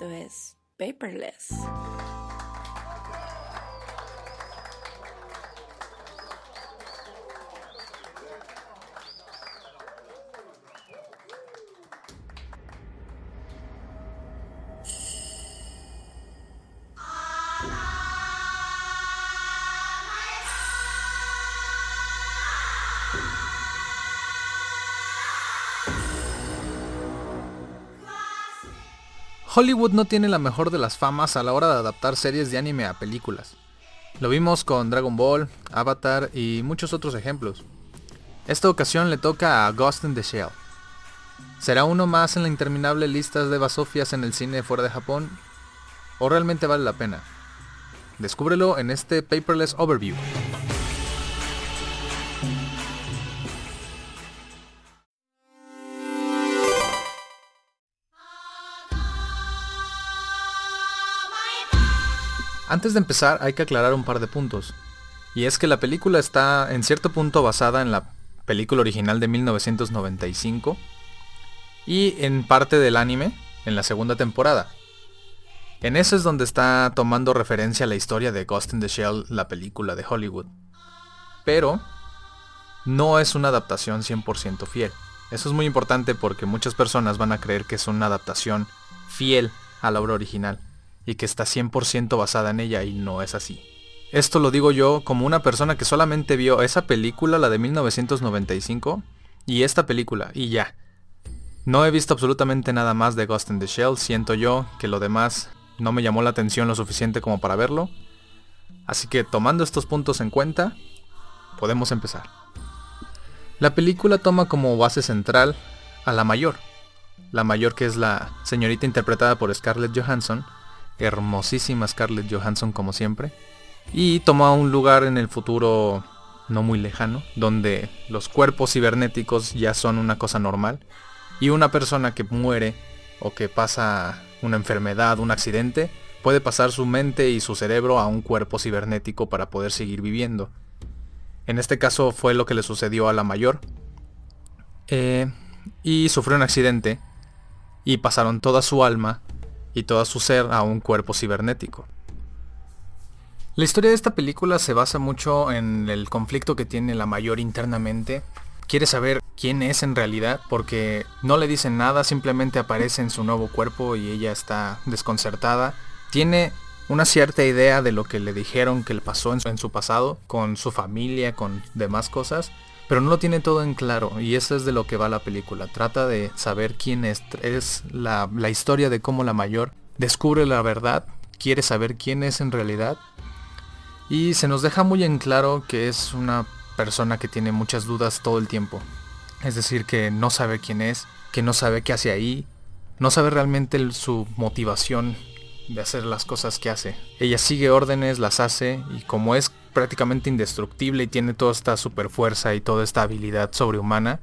Esto es Paperless. Hollywood no tiene la mejor de las famas a la hora de adaptar series de anime a películas. Lo vimos con Dragon Ball, Avatar y muchos otros ejemplos. Esta ocasión le toca a Ghost in the Shell. ¿Será uno más en la interminable lista de basofias en el cine fuera de Japón? ¿O realmente vale la pena? Descúbrelo en este Paperless Overview. Antes de empezar hay que aclarar un par de puntos. Y es que la película está en cierto punto basada en la película original de 1995 y en parte del anime en la segunda temporada. En eso es donde está tomando referencia la historia de Ghost in the Shell, la película de Hollywood. Pero no es una adaptación 100% fiel. Eso es muy importante porque muchas personas van a creer que es una adaptación fiel a la obra original y que está 100% basada en ella y no es así. Esto lo digo yo como una persona que solamente vio esa película, la de 1995, y esta película, y ya. No he visto absolutamente nada más de Ghost in the Shell, siento yo que lo demás no me llamó la atención lo suficiente como para verlo. Así que tomando estos puntos en cuenta, podemos empezar. La película toma como base central a la mayor. La mayor que es la señorita interpretada por Scarlett Johansson, hermosísima Scarlett Johansson como siempre. Y toma un lugar en el futuro no muy lejano, donde los cuerpos cibernéticos ya son una cosa normal. Y una persona que muere o que pasa una enfermedad, un accidente, puede pasar su mente y su cerebro a un cuerpo cibernético para poder seguir viviendo. En este caso fue lo que le sucedió a la mayor. Eh, y sufrió un accidente y pasaron toda su alma y todo su ser a un cuerpo cibernético. La historia de esta película se basa mucho en el conflicto que tiene la mayor internamente. Quiere saber quién es en realidad porque no le dicen nada, simplemente aparece en su nuevo cuerpo y ella está desconcertada. Tiene una cierta idea de lo que le dijeron que le pasó en su, pasado, con su familia, con demás cosas, pero no lo tiene todo en claro y eso es de lo que va la película. Trata de saber quién es, es la, la historia de cómo la mayor descubre la verdad, quiere saber quién es en realidad y se nos deja muy en claro que es una persona que tiene muchas dudas todo el tiempo. Es decir, que no sabe quién es, que no sabe qué hace ahí, no sabe realmente su motivación de hacer las cosas que hace. Ella sigue órdenes, las hace y como es prácticamente indestructible y tiene toda esta super fuerza y toda esta habilidad sobrehumana,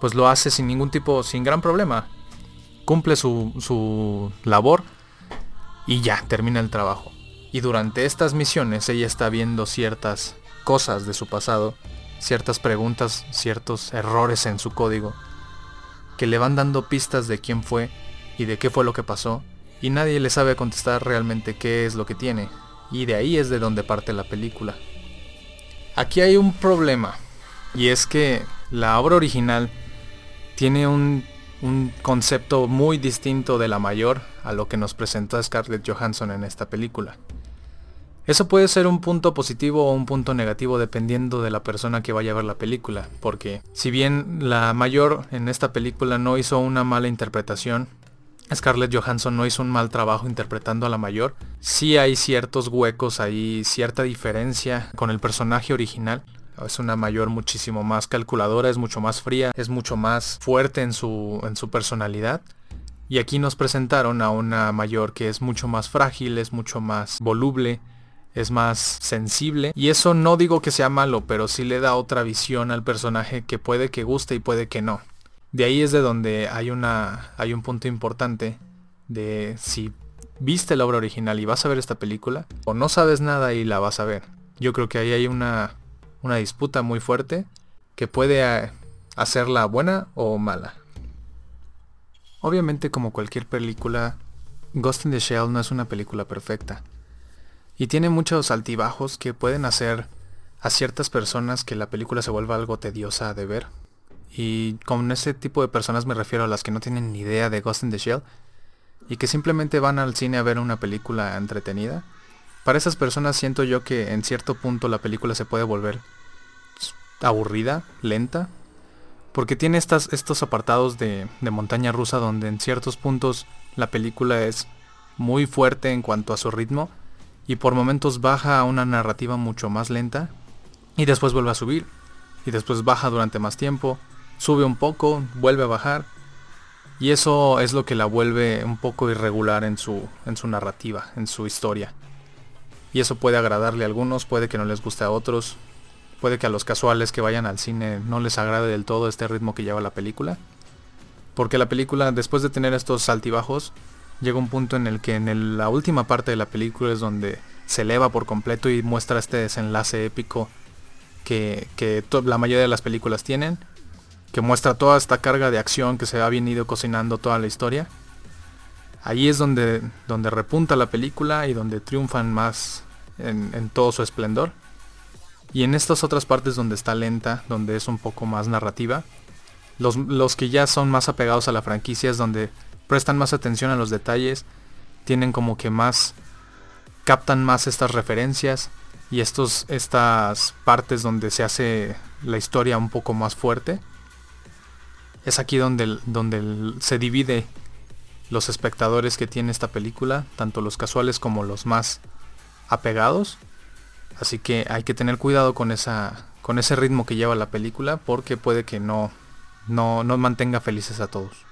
pues lo hace sin ningún tipo, sin gran problema. Cumple su, su labor y ya, termina el trabajo. Y durante estas misiones ella está viendo ciertas cosas de su pasado, ciertas preguntas, ciertos errores en su código, que le van dando pistas de quién fue y de qué fue lo que pasó, y nadie le sabe contestar realmente qué es lo que tiene, y de ahí es de donde parte la película. Aquí hay un problema, y es que la obra original tiene un, un concepto muy distinto de la mayor a lo que nos presenta Scarlett Johansson en esta película. Eso puede ser un punto positivo o un punto negativo dependiendo de la persona que vaya a ver la película, porque si bien la mayor en esta película no hizo una mala interpretación, Scarlett Johansson no hizo un mal trabajo interpretando a la mayor. Sí hay ciertos huecos ahí, cierta diferencia con el personaje original. Es una mayor muchísimo más calculadora, es mucho más fría, es mucho más fuerte en su, en su personalidad. Y aquí nos presentaron a una mayor que es mucho más frágil, es mucho más voluble, es más sensible. Y eso no digo que sea malo, pero sí le da otra visión al personaje que puede que guste y puede que no. De ahí es de donde hay, una, hay un punto importante de si viste la obra original y vas a ver esta película o no sabes nada y la vas a ver. Yo creo que ahí hay una, una disputa muy fuerte que puede eh, hacerla buena o mala. Obviamente como cualquier película Ghost in the Shell no es una película perfecta. Y tiene muchos altibajos que pueden hacer a ciertas personas que la película se vuelva algo tediosa de ver. Y con ese tipo de personas me refiero a las que no tienen ni idea de Ghost in the Shell y que simplemente van al cine a ver una película entretenida. Para esas personas siento yo que en cierto punto la película se puede volver aburrida, lenta, porque tiene estas, estos apartados de, de montaña rusa donde en ciertos puntos la película es muy fuerte en cuanto a su ritmo y por momentos baja a una narrativa mucho más lenta y después vuelve a subir y después baja durante más tiempo, sube un poco, vuelve a bajar y eso es lo que la vuelve un poco irregular en su, en su narrativa, en su historia. Y eso puede agradarle a algunos, puede que no les guste a otros, puede que a los casuales que vayan al cine no les agrade del todo este ritmo que lleva la película. Porque la película, después de tener estos altibajos, llega un punto en el que en la última parte de la película es donde se eleva por completo y muestra este desenlace épico que, que la mayoría de las películas tienen que muestra toda esta carga de acción que se ha venido cocinando toda la historia. Ahí es donde, donde repunta la película y donde triunfan más en, todo su esplendor. Y en estas otras partes donde está lenta, donde es un poco más narrativa, los, los, que ya son más apegados a la franquicia es donde prestan más atención a los detalles, tienen como que más, captan más estas referencias y estos, estas partes donde se hace la historia un poco más fuerte es aquí donde, donde se divide los espectadores que tiene esta película, tanto los casuales como los más apegados. Así que hay que tener cuidado con, esa, con ese ritmo que lleva la película porque puede que no, no, no mantenga felices a todos.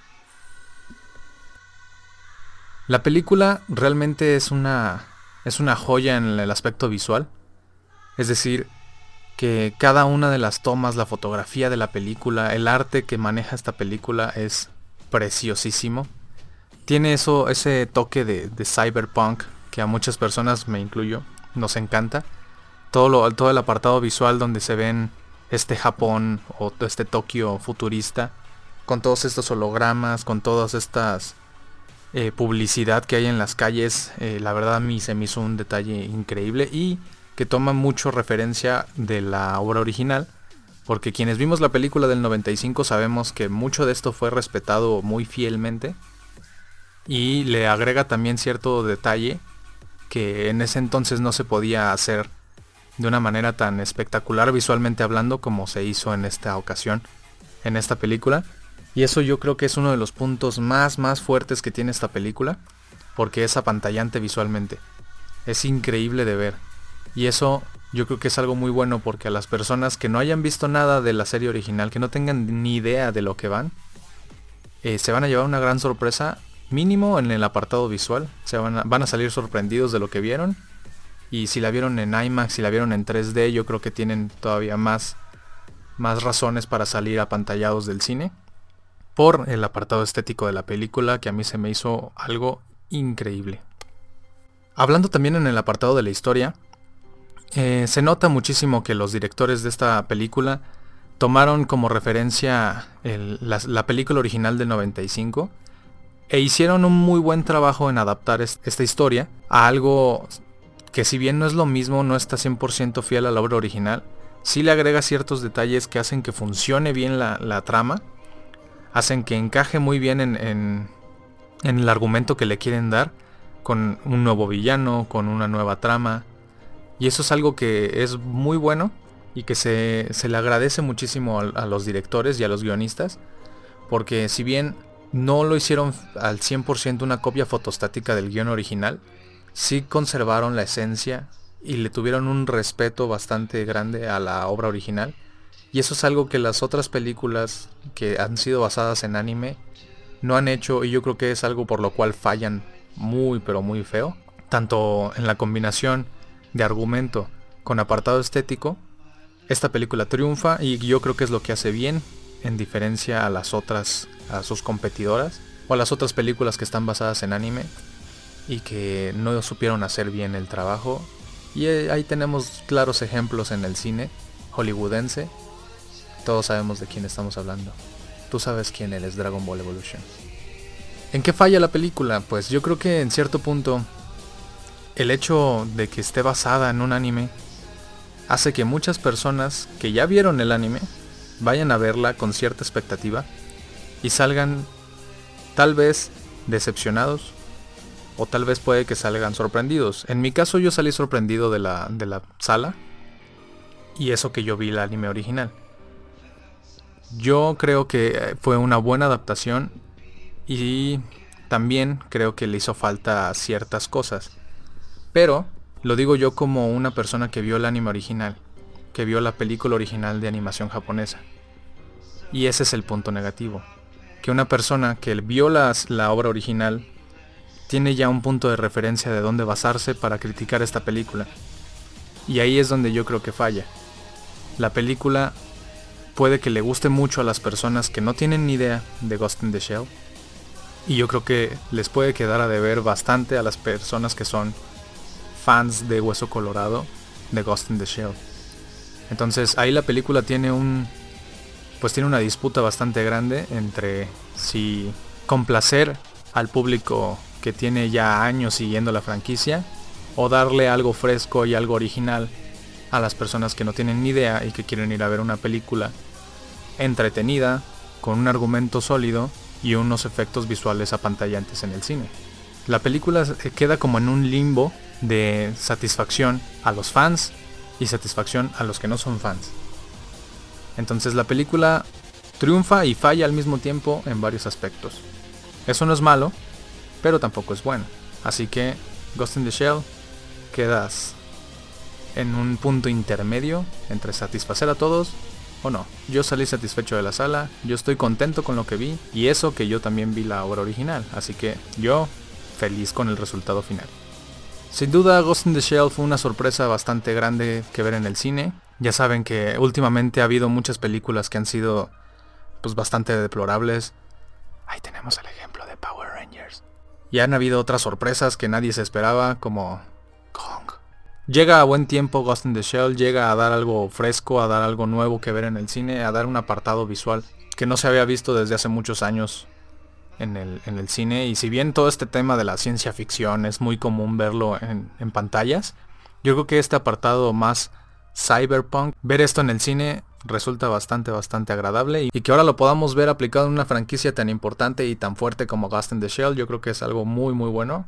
La película realmente es una, es una joya en el aspecto visual. Es decir, que cada una de las tomas, la fotografía de la película, el arte que maneja esta película es preciosísimo. Tiene eso, ese toque de, cyberpunk que a muchas personas, me incluyo, nos encanta. Todo, lo, todo el apartado visual donde se ven este Japón o este Tokio futurista, con todos estos hologramas, con todas estas eh, publicidad que hay en las calles, eh, la verdad a se me hizo un detalle increíble y que toma mucho referencia de la obra original, porque quienes vimos la película del 95 sabemos que mucho de esto fue respetado muy fielmente y le agrega también cierto detalle que en ese entonces no se podía hacer de una manera tan espectacular visualmente hablando como se hizo en esta ocasión, en esta película. Y eso yo creo que es uno de los puntos más más fuertes que tiene esta película, porque es apantallante visualmente. Es increíble de ver. Y eso yo creo que es algo muy bueno porque a las personas que no hayan visto nada de la serie original, que no tengan ni idea de lo que van, eh, se van a llevar una gran sorpresa, mínimo en el apartado visual. Se van a, van a salir sorprendidos de lo que vieron. Y si la vieron en IMAX, si la vieron en 3D, yo creo que tienen todavía más, más razones para salir apantallados del cine. Por el apartado estético de la película, que a mí se me hizo algo increíble. Hablando también en el apartado de la historia, eh, se nota muchísimo que los directores de esta película tomaron como referencia la, película original del 95 e hicieron un muy buen trabajo en adaptar esta historia a algo que si bien no es lo mismo, no está 100% fiel a la obra original, sí le agrega ciertos detalles que hacen que funcione bien la, trama, hacen que encaje muy bien en, en el argumento que le quieren dar, con un nuevo villano, con una nueva trama, y eso es algo que es muy bueno y que se, le agradece muchísimo a, los directores y a los guionistas. Porque si bien no lo hicieron al 100% una copia fotostática del guion original, sí conservaron la esencia y le tuvieron un respeto bastante grande a la obra original. Y eso es algo que las otras películas que han sido basadas en anime no han hecho y yo creo que es algo por lo cual fallan muy pero muy feo. Tanto en la combinación de argumento con apartado estético, esta película triunfa y yo creo que es lo que hace bien en diferencia a las otras, a sus competidoras o a las otras películas que están basadas en anime y que no supieron hacer bien el trabajo. Y eh, ahí tenemos claros ejemplos en el cine hollywoodense. Todos sabemos de quién estamos hablando. Tú sabes quién es Dragon Ball Evolution. ¿En qué falla la película? Pues yo creo que en cierto punto el hecho de que esté basada en un anime hace que muchas personas que ya vieron el anime vayan a verla con cierta expectativa y salgan tal vez decepcionados o tal vez puede que salgan sorprendidos. En mi caso yo salí sorprendido de la, de la sala y eso que yo vi el anime original. Yo creo que fue una buena adaptación y también creo que le hizo falta ciertas cosas. Pero lo digo yo como una persona que vio el anime original, que vio la película original de animación japonesa. Y ese es el punto negativo. Que una persona que vio las, la obra original tiene ya un punto de referencia de dónde basarse para criticar esta película. Y ahí es donde yo creo que falla. La película puede que le guste mucho a las personas que no tienen ni idea de Ghost in the Shell. Y yo creo que les puede quedar a deber bastante a las personas que son fans de Hueso Colorado de Ghost in the Shell. Entonces ahí la película tiene un pues tiene una disputa bastante grande entre si complacer al público que tiene ya años siguiendo la franquicia o darle algo fresco y algo original a las personas que no tienen ni idea y que quieren ir a ver una película entretenida, con un argumento sólido y unos efectos visuales apantallantes en el cine. La película queda como en un limbo de satisfacción a los fans y satisfacción a los que no son fans. Entonces la película triunfa y falla al mismo tiempo en varios aspectos. Eso no es malo, pero tampoco es bueno. Así que Ghost in the Shell quedas en un punto intermedio entre satisfacer a todos o no. Yo salí satisfecho de la sala, yo estoy contento con lo que vi y eso que yo también vi la obra original, así que yo feliz con el resultado final. Sin duda Ghost in the Shell fue una sorpresa bastante grande que ver en el cine. Ya saben que últimamente ha habido muchas películas que han sido pues bastante deplorables. Ahí tenemos el ejemplo de Power Rangers. Y han habido otras sorpresas que nadie se esperaba como Kong. Llega a buen tiempo Ghost in the Shell, llega a dar algo fresco, a dar algo nuevo que ver en el cine, a dar un apartado visual que no se había visto desde hace muchos años en el, en el cine. Y si bien todo este tema de la ciencia ficción es muy común verlo en, en pantallas, yo creo que este apartado más cyberpunk, ver esto en el cine resulta bastante, bastante agradable. Y que ahora lo podamos ver aplicado en una franquicia tan importante y tan fuerte como Ghost in the Shell, yo creo que es algo muy, muy bueno.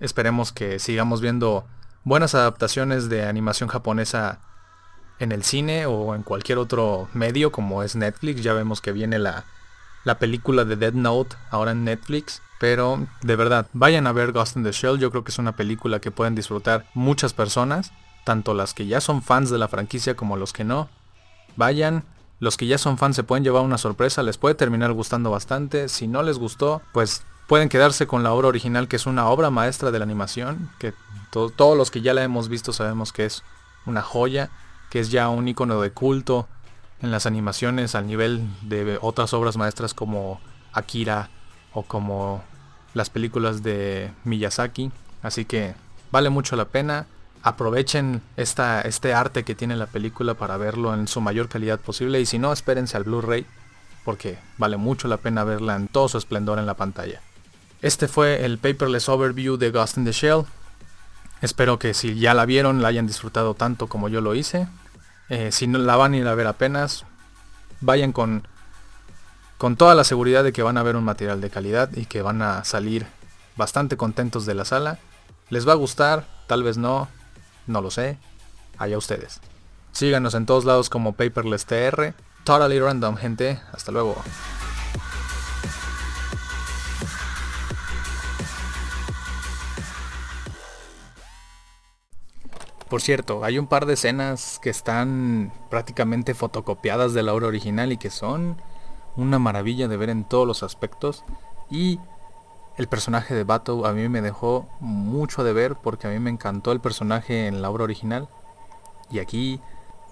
Esperemos que sigamos viendo buenas adaptaciones de animación japonesa en el cine o en cualquier otro medio como es Netflix. Ya vemos que viene la, la película de Dead Note ahora en Netflix. Pero de verdad, vayan a ver Ghost in the Shell. Yo creo que es una película que pueden disfrutar muchas personas. Tanto las que ya son fans de la franquicia como los que no. Vayan. Los que ya son fans se pueden llevar una sorpresa. Les puede terminar gustando bastante. Si no les gustó, pues pueden quedarse con la obra original que es una obra maestra de la animación. Que todos los que ya la hemos visto sabemos que es una joya, que es ya un icono de culto en las animaciones al nivel de otras obras maestras como Akira o como las películas de Miyazaki. Así que vale mucho la pena. Aprovechen esta, este arte que tiene la película para verlo en su mayor calidad posible. Y si no, espérense al Blu-ray. Porque vale mucho la pena verla en todo su esplendor en la pantalla. Este fue el paperless overview de Ghost in the Shell. Espero que si ya la vieron la hayan disfrutado tanto como yo lo hice. Eh, si no la van a ir a ver apenas, vayan con, con toda la seguridad de que van a ver un material de calidad y que van a salir bastante contentos de la sala. Les va a gustar, tal vez no, no lo sé. Allá ustedes. Síganos en todos lados como Paperless TR. Totally random, gente. Hasta luego. Por cierto, hay un par de escenas que están prácticamente fotocopiadas de la obra original y que son una maravilla de ver en todos los aspectos. Y el personaje de Bato a mí me dejó mucho de ver porque a mí me encantó el personaje en la obra original. Y aquí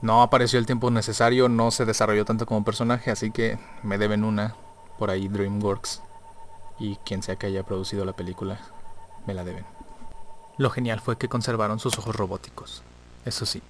no apareció el tiempo necesario, no se desarrolló tanto como personaje, así que me deben una por ahí DreamWorks. Y quien sea que haya producido la película, me la deben. Lo genial fue que conservaron sus ojos robóticos. Eso sí,